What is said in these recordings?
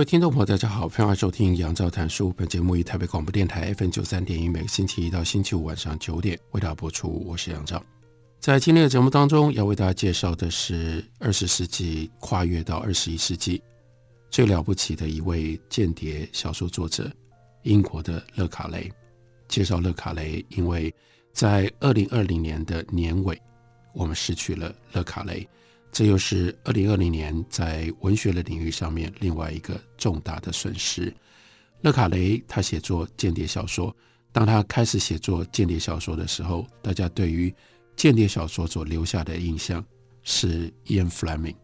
位听众朋友，大家好，欢迎收听杨照谈书。本节目以台北广播电台 FM 九三点一，每个星期一到星期五晚上九点为大家播出。我是杨照。在今天的节目当中，要为大家介绍的是二十世纪跨越到二十一世纪最了不起的一位间谍小说作者——英国的勒卡雷。介绍勒卡雷，因为在二零二零年的年尾，我们失去了勒卡雷。这又是二零二零年在文学的领域上面另外一个重大的损失。勒卡雷他写作间谍小说，当他开始写作间谍小说的时候，大家对于间谍小说所留下的印象是 Ian Fleming。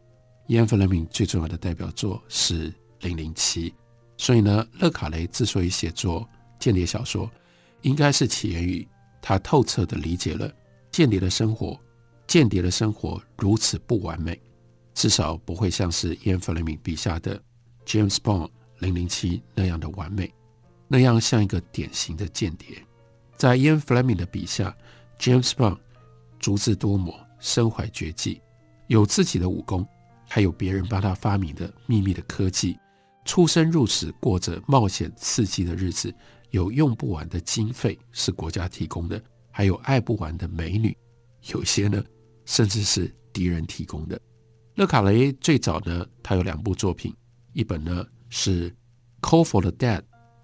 Ian Fleming 最重要的代表作是《零零七》，所以呢，勒卡雷之所以写作间谍小说，应该是起源于他透彻地理解了间谍的生活。间谍的生活如此不完美，至少不会像是伊恩·弗雷明笔下的 James Bond 零零七那样的完美，那样像一个典型的间谍。在伊恩·弗雷明的笔下，James Bond 足智多谋，身怀绝技，有自己的武功，还有别人帮他发明的秘密的科技，出生入死，过着冒险刺激的日子，有用不完的经费是国家提供的，还有爱不完的美女，有些呢。甚至是敌人提供的。勒卡雷最早呢，他有两部作品，一本呢是《Call for the Dead》，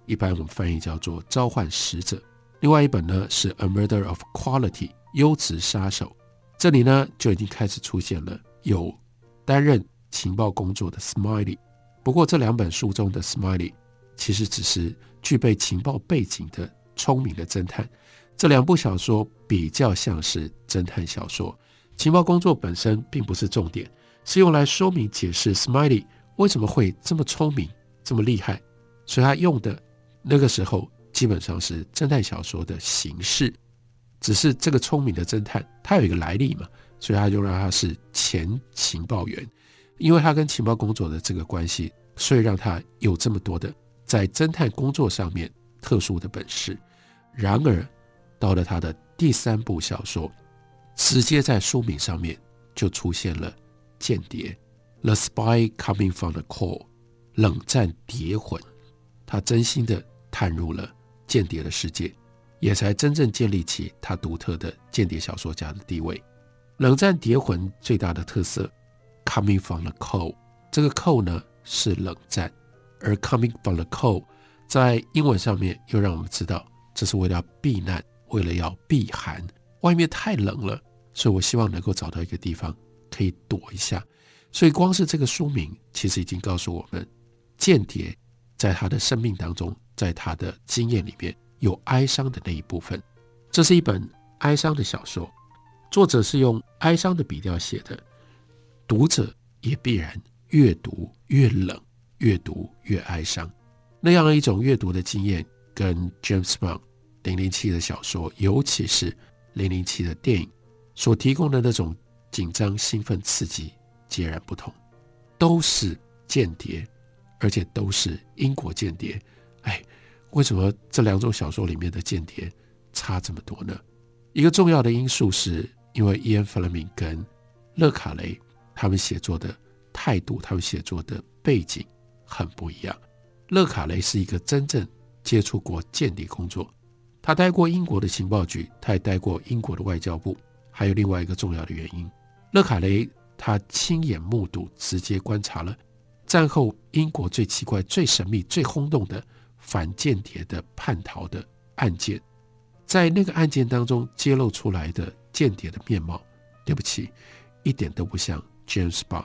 一般我们翻译叫做《召唤使者》；另外一本呢是《A Murder of Quality》，优质杀手。这里呢就已经开始出现了有担任情报工作的 Smiley。不过这两本书中的 Smiley 其实只是具备情报背景的聪明的侦探。这两部小说比较像是侦探小说。情报工作本身并不是重点，是用来说明解释 Smiley 为什么会这么聪明、这么厉害。所以他用的那个时候基本上是侦探小说的形式，只是这个聪明的侦探他有一个来历嘛，所以他就让他是前情报员，因为他跟情报工作的这个关系，所以让他有这么多的在侦探工作上面特殊的本事。然而到了他的第三部小说。直接在书名上面就出现了“间谍 ”，The Spy Coming from the Cold，冷战谍魂。他真心的探入了间谍的世界，也才真正建立起他独特的间谍小说家的地位。冷战谍魂最大的特色，Coming from the Cold，这个 “cold” 呢是冷战，而 Coming from the Cold 在英文上面又让我们知道，这是为了避难，为了要避寒。外面太冷了，所以我希望能够找到一个地方可以躲一下。所以光是这个书名，其实已经告诉我们，间谍在他的生命当中，在他的经验里面有哀伤的那一部分。这是一本哀伤的小说，作者是用哀伤的笔调写的，读者也必然越读越冷，越读越哀伤。那样一种阅读的经验，跟 James Bond 零零七的小说，尤其是零零七的电影所提供的那种紧张、兴奋、刺激截然不同，都是间谍，而且都是英国间谍。哎，为什么这两种小说里面的间谍差这么多呢？一个重要的因素是因为伊恩·弗莱明跟勒卡雷他们写作的态度，他们写作的背景很不一样。勒卡雷是一个真正接触过间谍工作。他待过英国的情报局，他也待过英国的外交部。还有另外一个重要的原因，勒卡雷他亲眼目睹、直接观察了战后英国最奇怪、最神秘、最轰动的反间谍的叛逃的案件。在那个案件当中揭露出来的间谍的面貌，对不起，一点都不像 James Bond。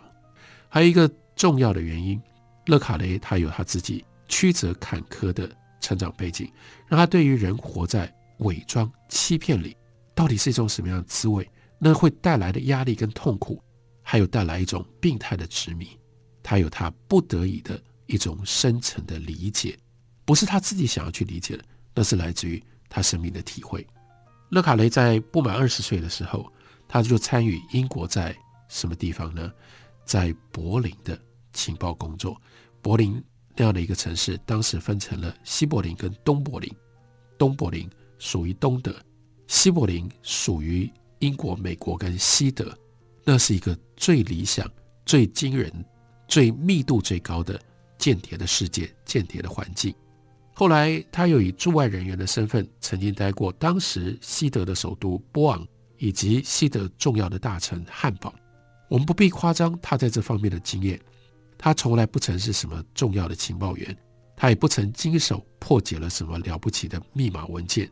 还有一个重要的原因，勒卡雷他有他自己曲折坎坷的。成长背景让他对于人活在伪装欺骗里，到底是一种什么样的滋味？那会带来的压力跟痛苦，还有带来一种病态的执迷，他有他不得已的一种深层的理解，不是他自己想要去理解的，那是来自于他生命的体会。勒卡雷在不满二十岁的时候，他就参与英国在什么地方呢？在柏林的情报工作。柏林那样的一个城市，当时分成了西柏林跟东柏林。东柏林属于东德，西柏林属于英国、美国跟西德。那是一个最理想、最惊人、最密度最高的间谍的世界、间谍的环境。后来，他又以驻外人员的身份，曾经待过当时西德的首都波昂，以及西德重要的大城汉堡。我们不必夸张他在这方面的经验。他从来不曾是什么重要的情报员，他也不曾经手破解了什么了不起的密码文件，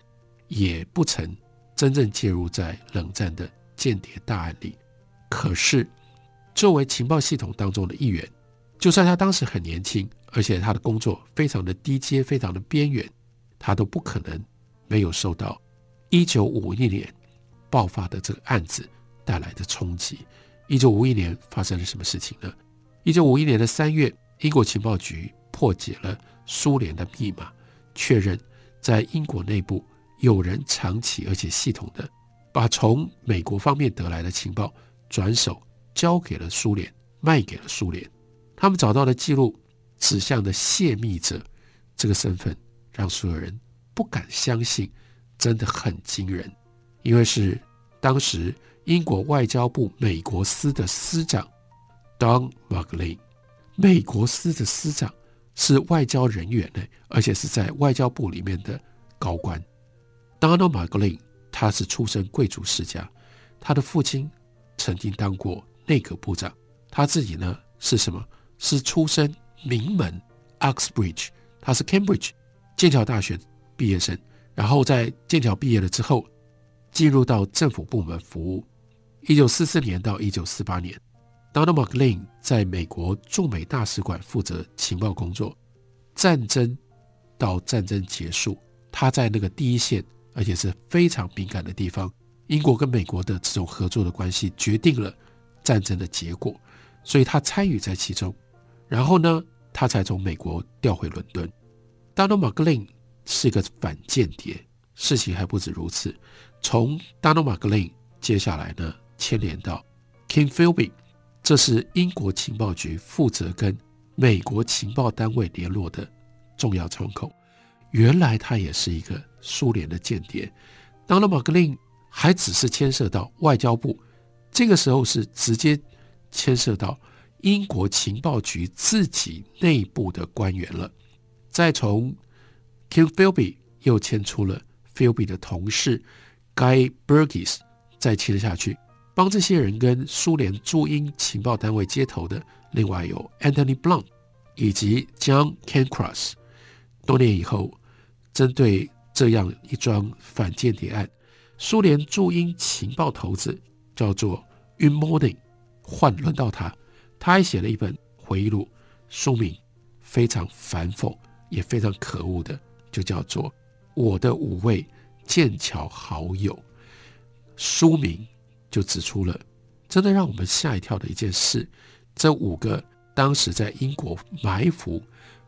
也不曾真正介入在冷战的间谍大案里。可是，作为情报系统当中的一员，就算他当时很年轻，而且他的工作非常的低阶、非常的边缘，他都不可能没有受到一九五一年爆发的这个案子带来的冲击。一九五一年发生了什么事情呢？一九五一年的三月，英国情报局破解了苏联的密码，确认在英国内部有人长期而且系统的把从美国方面得来的情报转手交给了苏联，卖给了苏联。他们找到的记录指向的泄密者这个身份，让所有人不敢相信，真的很惊人，因为是当时英国外交部美国司的司长。Don McLean，美国司的司长是外交人员呢，而且是在外交部里面的高官。Donald McLean，他是出身贵族世家，他的父亲曾经当过内阁部长，他自己呢是什么？是出身名门 Oxbridge，他是 Cambridge 剑桥大学毕业生，然后在剑桥毕业了之后，进入到政府部门服务。一九四四年到一九四八年。Donald McLean 在美国驻美大使馆负责情报工作，战争到战争结束，他在那个第一线，而且是非常敏感的地方。英国跟美国的这种合作的关系决定了战争的结果，所以他参与在其中。然后呢，他才从美国调回伦敦。Donald McLean 是一个反间谍，事情还不止如此。从 Donald McLean 接下来呢，牵连到 King Philby。这是英国情报局负责跟美国情报单位联络的重要窗口。原来他也是一个苏联的间谍。当了马格林还只是牵涉到外交部，这个时候是直接牵涉到英国情报局自己内部的官员了。再从 King Philby 又牵出了 Philby 的同事 Guy Burgess，再牵下去。帮这些人跟苏联驻英情报单位接头的，另外有 Anthony Blunt 以及 John Cancross。多年以后，针对这样一桩反间谍案，苏联驻英情报头子叫做 Unmoding，换轮到他，他还写了一本回忆录，书名非常反讽，也非常可恶的，就叫做《我的五位剑桥好友》。书名。就指出了真的让我们吓一跳的一件事：这五个当时在英国埋伏、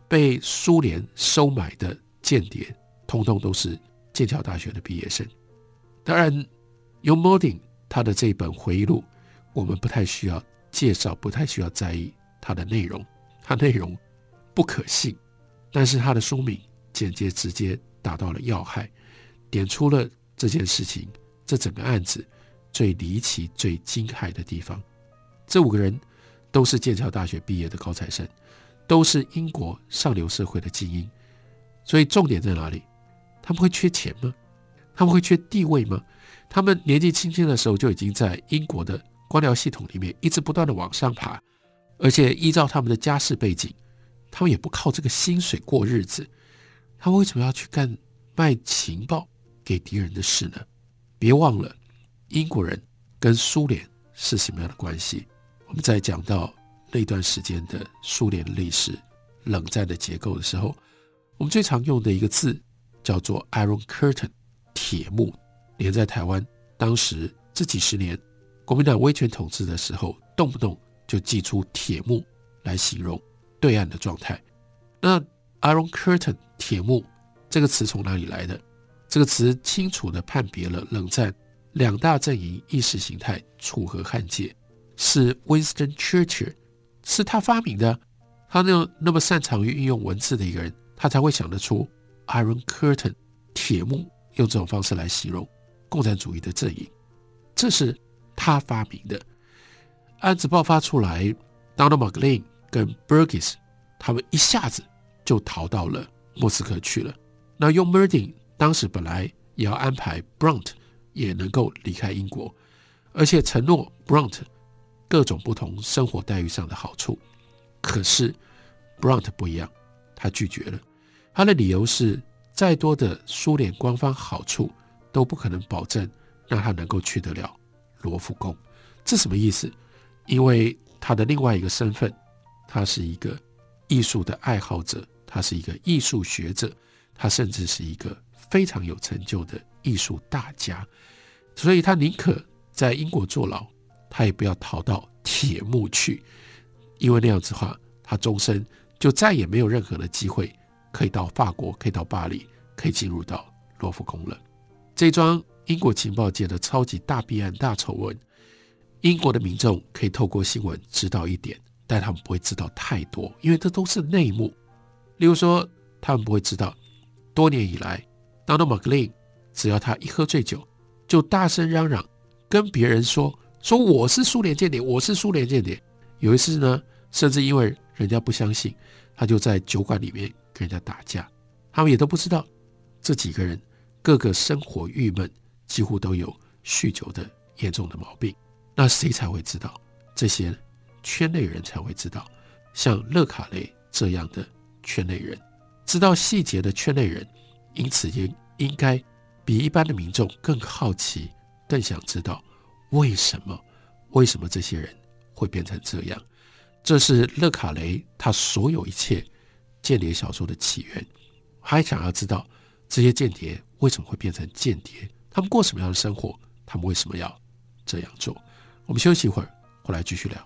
被苏联收买的间谍，通通都是剑桥大学的毕业生。当然，Young Moding 他的这本回忆录，我们不太需要介绍，不太需要在意它的内容，它内容不可信。但是他的书名简洁直接打到了要害，点出了这件事情，这整个案子。最离奇、最惊骇的地方，这五个人都是剑桥大学毕业的高材生，都是英国上流社会的精英。所以重点在哪里？他们会缺钱吗？他们会缺地位吗？他们年纪轻轻的时候就已经在英国的官僚系统里面一直不断的往上爬，而且依照他们的家世背景，他们也不靠这个薪水过日子。他们为什么要去干卖情报给敌人的事呢？别忘了。英国人跟苏联是什么样的关系？我们在讲到那段时间的苏联历史、冷战的结构的时候，我们最常用的一个字叫做 “Iron Curtain”（ 铁幕），连在台湾当时这几十年国民党威权统治的时候动不动就祭出铁幕来形容对岸的状态。那 Iron Curtain 铁幕这个词从哪里来的？这个词清楚地判别了冷战两大阵营意识形态楚河汉界，是 Winston Churchill 是他发明的。他那那么擅长于运用文字的一个人，他才会想得出 Iron Curtain 铁幕，用这种方式来形容共产主义的阵营。这是他发明的。案子爆发出来，Donald McLean 跟 Burgess 他们一下子就逃到了莫斯科去了。那用 Merdin 当时本来也要安排 Brunt 也能够离开英国，而且承诺 Brunt 各种不同生活待遇上的好处。可是 Brunt 不一样，他拒绝了。他的理由是，再多的苏联官方好处都不可能保证让他能够去得了罗浮宫。这什么意思？因为他的另外一个身份，他是一个艺术的爱好者，他是一个艺术学者，他甚至是一个非常有成就的艺术大家，所以他宁可在英国坐牢，他也不要逃到铁幕去，因为那样子的话，他终身就再也没有任何的机会可以到法国，可以到巴黎，可以进入到罗浮宫了。这桩英国情报界的超级大弊案、大丑闻。英国的民众可以透过新闻知道一点，但他们不会知道太多，因为这都是内幕。例如说，他们不会知道，多年以来，Donald McLean 只要他一喝醉酒，就大声嚷嚷，跟别人说说我是苏联间谍，我是苏联间谍。有一次呢，甚至因为人家不相信，他就在酒馆里面跟人家打架。他们也都不知道，这几个人个个生活郁闷，几乎都有酗酒的严重的毛病。那谁才会知道？这些圈内人才会知道。像勒卡雷这样的圈内人，知道细节的圈内人，因此也应该比一般的民众更好奇，更想知道为什么？为什么这些人会变成这样？这是勒卡雷他所有一切间谍小说的起源。还想要知道这些间谍为什么会变成间谍？他们过什么样的生活？他们为什么要这样做？我们休息一会儿，回来继续聊。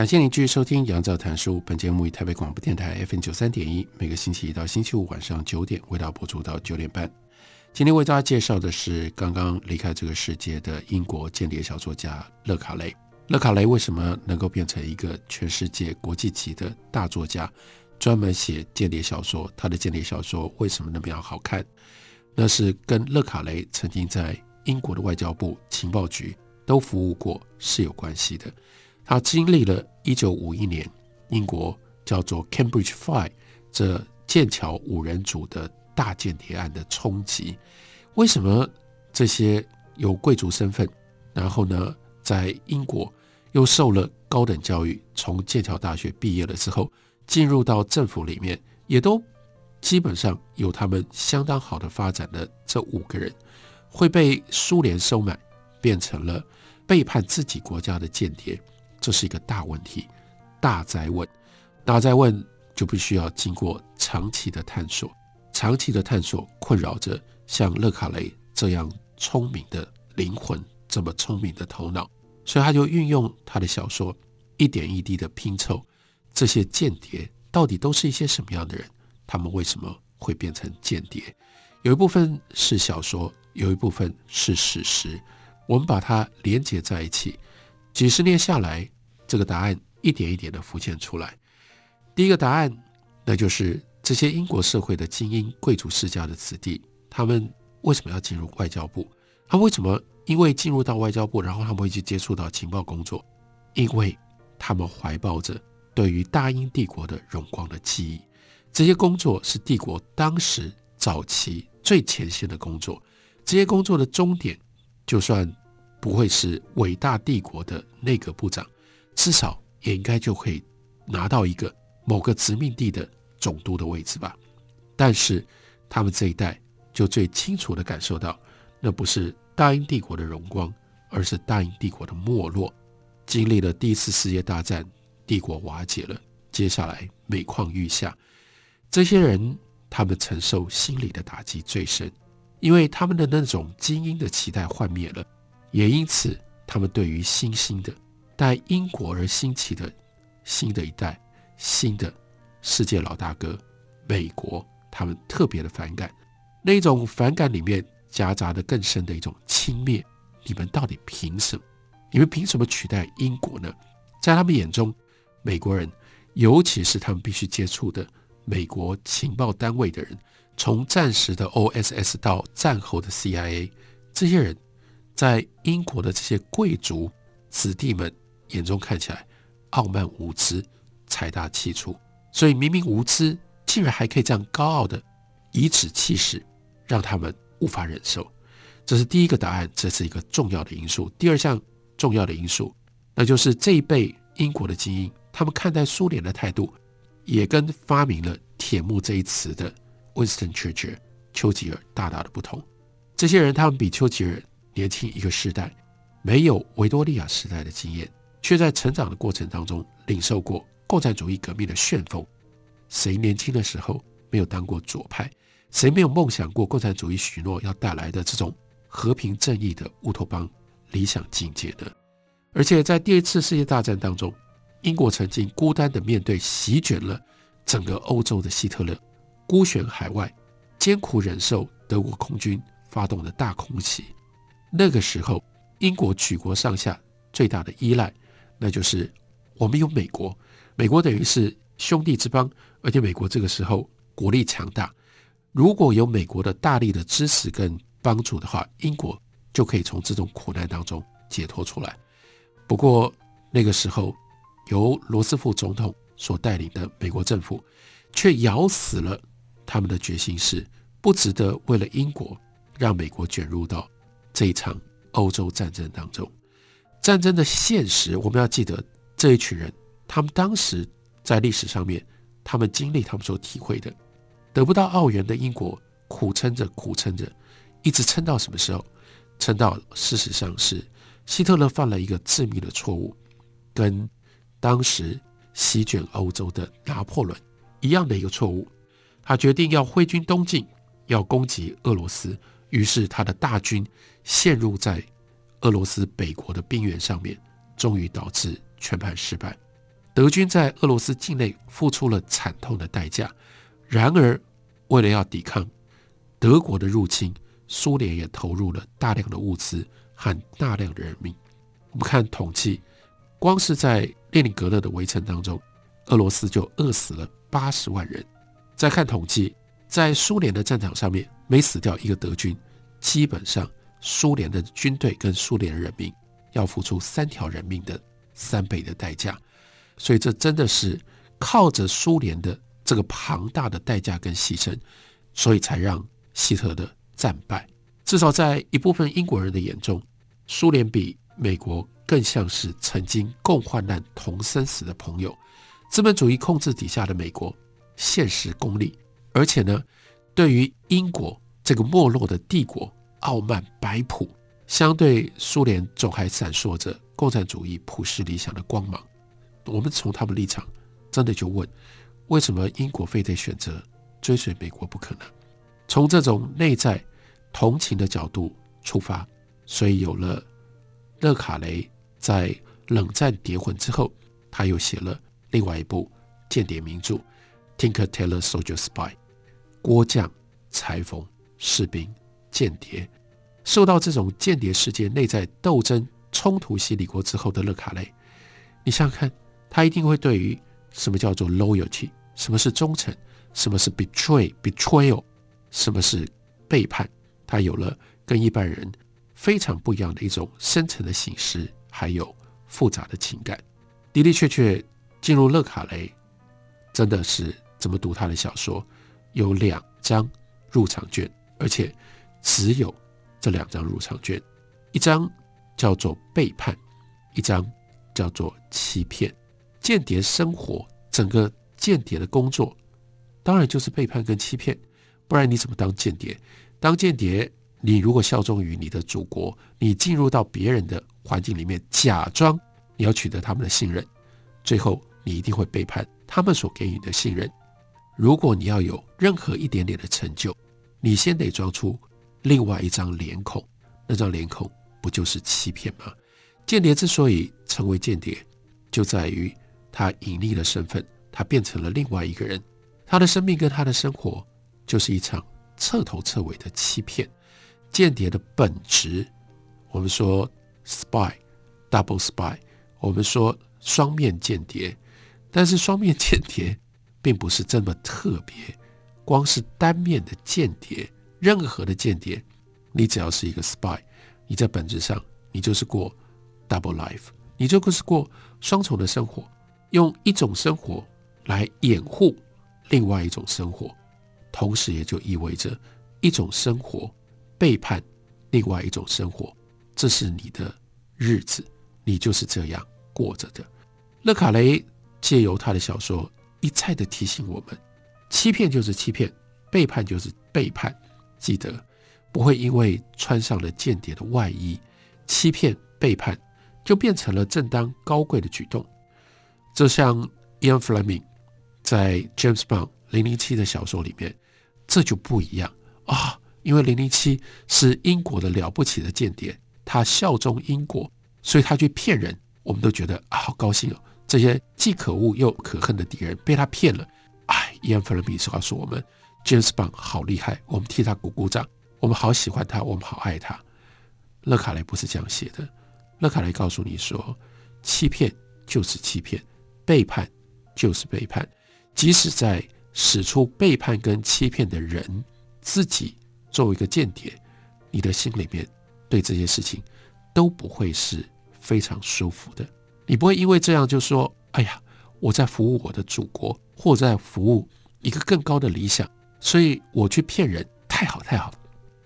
感谢您继续收听《杨照谈书》。本节目以台北广播电台 FM 九三点一，每个星期一到星期五晚上九点，为大家播出到九点半。今天为大家介绍的是刚刚离开这个世界的英国间谍小说家勒卡雷。勒卡雷为什么能够变成一个全世界国际级的大作家，专门写间谍小说？他的间谍小说为什么那么样好看？那是跟勒卡雷曾经在英国的外交部情报局都服务过是有关系的。他经历了1951年英国叫做 Cambridge Five 这剑桥五人组的。大间谍案的冲击，为什么这些有贵族身份，然后呢，在英国又受了高等教育，从剑桥大学毕业了之后，进入到政府里面，也都基本上有他们相当好的发展的这五个人，会被苏联收买，变成了背叛自己国家的间谍，这是一个大问题，大灾问，大灾问就必须要经过长期的探索。长期的探索困扰着像勒卡雷这样聪明的灵魂，这么聪明的头脑，所以他就运用他的小说，一点一滴的拼凑这些间谍到底都是一些什么样的人，他们为什么会变成间谍？有一部分是小说，有一部分是史实，我们把它连接在一起，几十年下来，这个答案一点一点的浮现出来。第一个答案，那就是。这些英国社会的精英贵族世家的子弟，他们为什么要进入外交部？他为什么因为进入到外交部，然后他们会去接触到情报工作，因为他们怀抱着对于大英帝国的荣光的记忆。这些工作是帝国当时早期最前线的工作。这些工作的终点，就算不会是伟大帝国的内阁部长，至少也应该就可以拿到一个某个殖民地的总督的位置吧。但是他们这一代就最清楚地感受到，那不是大英帝国的荣光，而是大英帝国的没落。经历了第一次世界大战，帝国瓦解了，接下来每况愈下。这些人，他们承受心理的打击最深，因为他们的那种精英的期待幻灭了，也因此，他们对于新兴的、带英国而兴起的新的一代、新的世界老大哥——美国，他们特别的反感。那种反感里面夹杂的更深的一种轻蔑：你们到底凭什么？你们凭什么取代英国呢？在他们眼中，美国人，尤其是他们必须接触的。美国情报单位的人，从战时的 OSS 到战后的 CIA，这些人在英国的这些贵族子弟们眼中看起来傲慢无知、财大气粗，所以明明无知，竟然还可以这样高傲的颐指气使，让他们无法忍受。这是第一个答案，这是一个重要的因素。第二项重要的因素，那就是这一辈英国的精英，他们看待苏联的态度。也跟发明了“铁幕”这一词的 Winston Churchill 丘吉尔大大的不同。这些人他们比丘吉尔年轻一个世代，没有维多利亚时代的经验，却在成长的过程当中领受过共产主义革命的旋风。谁年轻的时候没有当过左派？谁没有梦想过共产主义许诺要带来的这种和平正义的乌托邦理想境界呢？而且在第二次世界大战当中。英国曾经孤单地面对席卷了整个欧洲的希特勒，孤悬海外，艰苦忍受德国空军发动的大空袭。那个时候，英国举国上下最大的依赖，那就是我们有美国，美国等于是兄弟之邦，而且美国这个时候国力强大，如果有美国的大力的支持跟帮助的话，英国就可以从这种苦难当中解脱出来。不过那个时候，由罗斯福总统所带领的美国政府，却咬死了他们的决心，是不值得为了英国让美国卷入到这一场欧洲战争当中。战争的现实，我们要记得这一群人，他们当时在历史上面，他们经历他们所体会的，得不到澳元的英国，苦撑着苦撑着，一直撑到什么时候？撑到事实上是希特勒犯了一个致命的错误，跟。当时席卷欧洲的拿破仑一样的一个错误，他决定要挥军东进，要攻击俄罗斯。于是他的大军陷入在俄罗斯北国的冰原上面，终于导致全盘失败。德军在俄罗斯境内付出了惨痛的代价。然而，为了要抵抗德国的入侵，苏联也投入了大量的物资和大量的人命。我们看统计。光是在列宁格勒的围城当中，俄罗斯就饿死了八十万人。再看统计，在苏联的战场上面，每死掉一个德军，基本上苏联的军队跟苏联人民要付出三条人命的三倍的代价。所以这真的是靠着苏联的这个庞大的代价跟牺牲，所以才让希特勒战败。至少在一部分英国人的眼中，苏联比美国。更像是曾经共患难、同生死的朋友。资本主义控制底下的美国，现实功利，而且呢，对于英国这个没落的帝国，傲慢摆谱。相对苏联，总还闪烁着共产主义普世理想的光芒。我们从他们立场，真的就问：为什么英国非得选择追随美国不可能？从这种内在同情的角度出发，所以有了勒卡雷。在冷战谍魂之后，他又写了另外一部间谍名著《Tinker Tailor Soldier Spy》，锅匠、裁缝、士兵、间谍。受到这种间谍世界内在斗争冲突洗礼过之后的勒卡雷，你想想看，他一定会对于什么叫做 loyalty，什么是忠诚，什么是 betray betrayal，什么是背叛，他有了跟一般人非常不一样的一种深层的形式，还有复杂的情感。的的确确，进入勒卡雷，真的是怎么读他的小说，有两张入场券，而且只有这两张入场券，一张叫做背叛，一张叫做欺骗。间谍生活，整个间谍的工作，当然就是背叛跟欺骗，不然你怎么当间谍？当间谍，你如果效忠于你的祖国，你进入到别人的环境里面，假装。你要取得他们的信任，最后你一定会背叛他们所给予的信任。如果你要有任何一点点的成就，你先得装出另外一张脸孔，那张脸孔不就是欺骗吗？间谍之所以成为间谍，就在于他隐匿了身份，他变成了另外一个人，他的生命跟他的生活就是一场彻头彻尾的欺骗。间谍的本质，我们说 spy，double spy。我们说双面间谍，但是双面间谍并不是这么特别。光是单面的间谍，任何的间谍，你只要是一个 spy，你在本质上你就是过 double life，你就是过双重的生活，用一种生活来掩护另外一种生活，同时也就意味着一种生活背叛另外一种生活，这是你的日子。你就是这样过着的。勒卡雷借由他的小说一再的提醒我们：欺骗就是欺骗，背叛就是背叛。记得不会因为穿上了间谍的外衣，欺骗背叛就变成了正当高贵的举动。就像伊恩·弗莱明在 James Bond 零零七的小说里面，这就不一样啊，因为零零七是英国的了不起的间谍，他效忠英国。所以他去骗人，我们都觉得啊，好高兴哦！这些既可恶又可恨的敌人被他骗了。哎，伊恩·弗雷明是告诉我们，James Bond 好厉害，我们替他鼓鼓掌，我们好喜欢他，我们好爱他。勒卡雷不是这样写的，勒卡雷告诉你说，欺骗就是欺骗，背叛就是背叛。即使在使出背叛跟欺骗的人自己作为一个间谍，你的心里面对这些事情。都不会是非常舒服的。你不会因为这样就说：“哎呀，我在服务我的祖国，或在服务一个更高的理想，所以我去骗人，太好太好，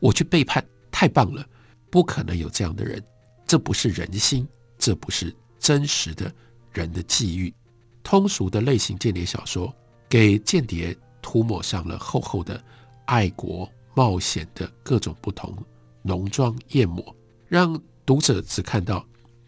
我去背叛，太棒了。”不可能有这样的人，这不是人心，这不是真实的人的际遇。通俗的类型间谍小说，给间谍涂抹上了厚厚的爱国冒险的各种不同浓妆艳抹，让。读者只看到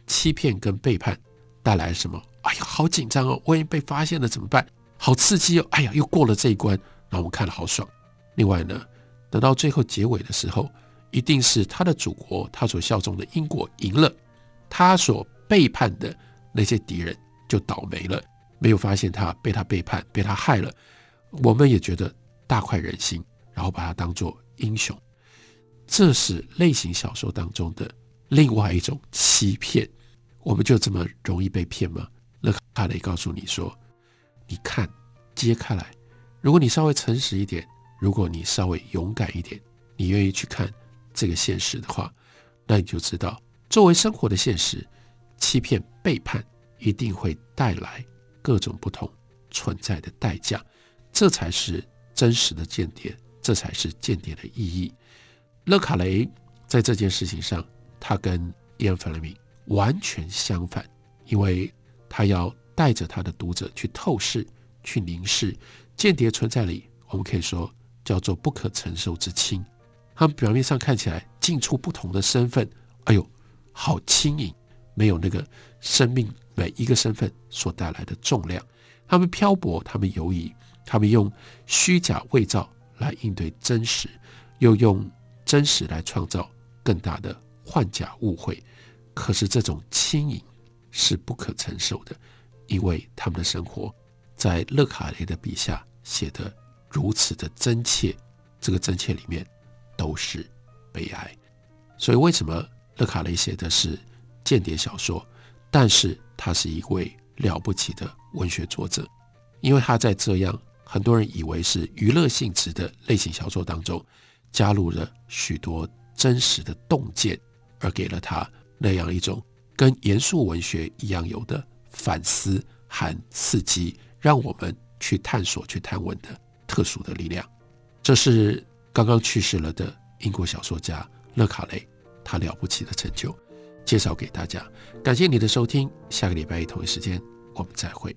欺骗跟背叛带来什么？哎呀，好紧张哦！万一被发现了怎么办？好刺激哦！哎呀，又过了这一关，让我们看了好爽。另外呢，等到最后结尾的时候，一定是他的祖国，他所效忠的英国赢了，他所背叛的那些敌人就倒霉了，没有发现他被他背叛，被他害了。我们也觉得大快人心，然后把他当做英雄。这是类型小说当中的。另外一种欺骗，我们就这么容易被骗吗？勒卡雷告诉你说：“你看，揭开来，如果你稍微诚实一点，如果你稍微勇敢一点，你愿意去看这个现实的话，那你就知道，作为生活的现实，欺骗、背叛一定会带来各种不同存在的代价。这才是真实的间谍，这才是间谍的意义。”勒卡雷在这件事情上。他跟伊恩·弗雷明完全相反，因为他要带着他的读者去透视、去凝视间谍存在里，我们可以说叫做不可承受之轻。他们表面上看起来进出不同的身份，哎呦，好轻盈，没有那个生命每一个身份所带来的重量。他们漂泊，他们游移，他们用虚假伪造来应对真实，又用真实来创造更大的。幻假误会，可是这种轻盈是不可承受的，因为他们的生活在勒卡雷的笔下写得如此的真切，这个真切里面都是悲哀。所以为什么勒卡雷写的是间谍小说，但是他是一位了不起的文学作者，因为他在这样很多人以为是娱乐性质的类型小说当中，加入了许多真实的洞见。而给了他那样一种跟严肃文学一样有的反思和刺激，让我们去探索、去探问的特殊的力量。这是刚刚去世了的英国小说家勒卡雷，他了不起的成就，介绍给大家。感谢你的收听，下个礼拜一同一时间我们再会。